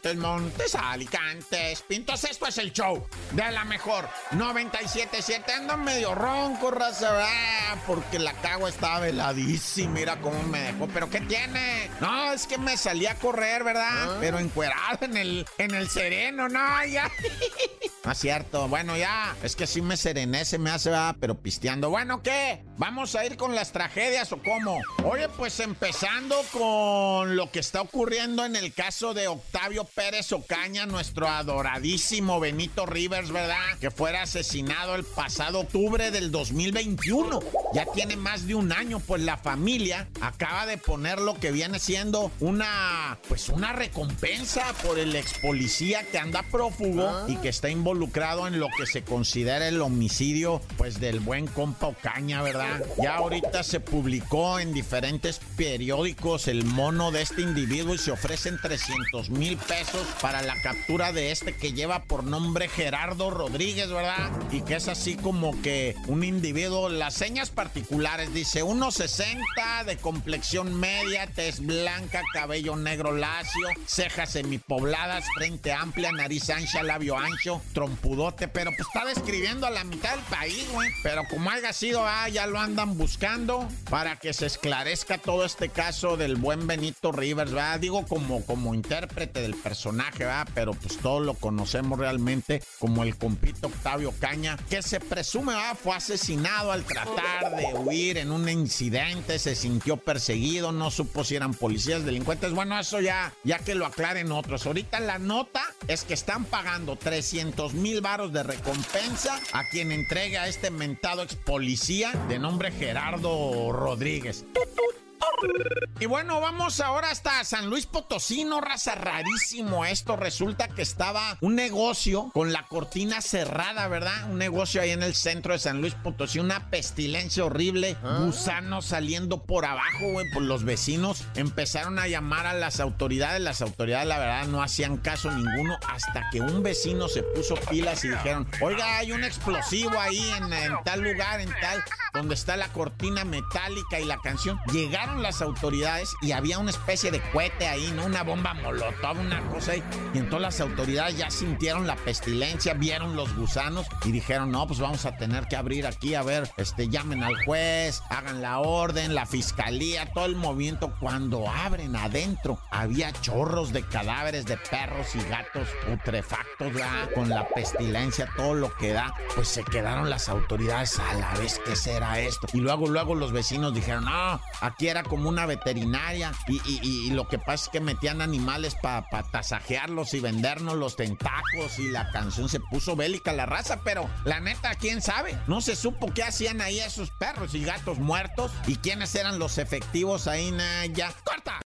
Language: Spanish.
Montes, Montes, Alicantes, Pintos, esto es el show de la mejor 97.7. Ando medio ronco, raza, ¿verdad? porque la cagua estaba veladísima. Mira cómo me dejó. ¿Pero qué tiene? No, es que me salí a correr, ¿verdad? Pero encuerado en el, en el sereno, no, ya. No es cierto. Bueno, ya. Es que sí me serené, se me hace, ¿verdad? Pero pisteando. Bueno, ¿qué? ¿Vamos a ir con las tragedias o cómo? Oye, pues empezando con lo que está ocurriendo en el caso de Octavio Pérez Ocaña, nuestro adoradísimo Benito Rivers, ¿verdad? Que fuera asesinado el pasado octubre del 2021. Ya tiene más de un año, pues la familia acaba de poner lo que viene siendo una, pues una recompensa por el ex policía que anda prófugo y que está involucrado en lo que se considera el homicidio, pues del buen compa Ocaña, ¿verdad? Ya ahorita se publicó en diferentes periódicos el mono de este individuo y se ofrecen 300 mil pesos para la captura de este que lleva por nombre Gerardo Rodríguez, ¿verdad? Y que es así como que un individuo, las señas particulares, dice 1,60 de complexión media, tez blanca, cabello negro lacio, cejas semipobladas, frente amplia, nariz ancha, labio ancho, trompudote, pero pues está describiendo a la mitad del país, güey. Pero como haya sido, ah, ya lo andan buscando para que se esclarezca todo este caso del buen Benito Rivers, ¿verdad? Digo como, como intérprete del personaje, ¿verdad? Pero pues todos lo conocemos realmente como el compito Octavio Caña, que se presume, ¿verdad? Fue asesinado al tratar de huir en un incidente, se sintió perseguido, no supo si eran policías, delincuentes. Bueno, eso ya, ya que lo aclaren otros. Ahorita la nota es que están pagando 300 mil varos de recompensa a quien entregue a este mentado ex policía de nombre Gerardo Rodríguez. Y bueno, vamos ahora hasta San Luis Potosí, no raza rarísimo esto. Resulta que estaba un negocio con la cortina cerrada, ¿verdad? Un negocio ahí en el centro de San Luis Potosí, una pestilencia horrible, gusanos saliendo por abajo, güey, por los vecinos. Empezaron a llamar a las autoridades, las autoridades la verdad no hacían caso ninguno hasta que un vecino se puso pilas y dijeron, oiga, hay un explosivo ahí en, en tal lugar, en tal, donde está la cortina metálica y la canción. Llegaron las autoridades y había una especie de cohete ahí, ¿no? Una bomba molotov, una cosa ahí. Y entonces las autoridades ya sintieron la pestilencia, vieron los gusanos y dijeron, no, pues vamos a tener que abrir aquí, a ver, este, llamen al juez, hagan la orden, la fiscalía, todo el movimiento. Cuando abren adentro, había chorros de cadáveres de perros y gatos putrefactos, ¿verdad? Con la pestilencia, todo lo que da, pues se quedaron las autoridades a la vez, ¿qué será esto? Y luego, luego los vecinos dijeron, no, aquí era como una veterinaria y, lo que pasa es que metían animales para tasajearlos y vendernos los tentáculos y la canción se puso bélica la raza, pero la neta, ¿quién sabe? No se supo qué hacían ahí esos perros y gatos muertos y quiénes eran los efectivos ahí,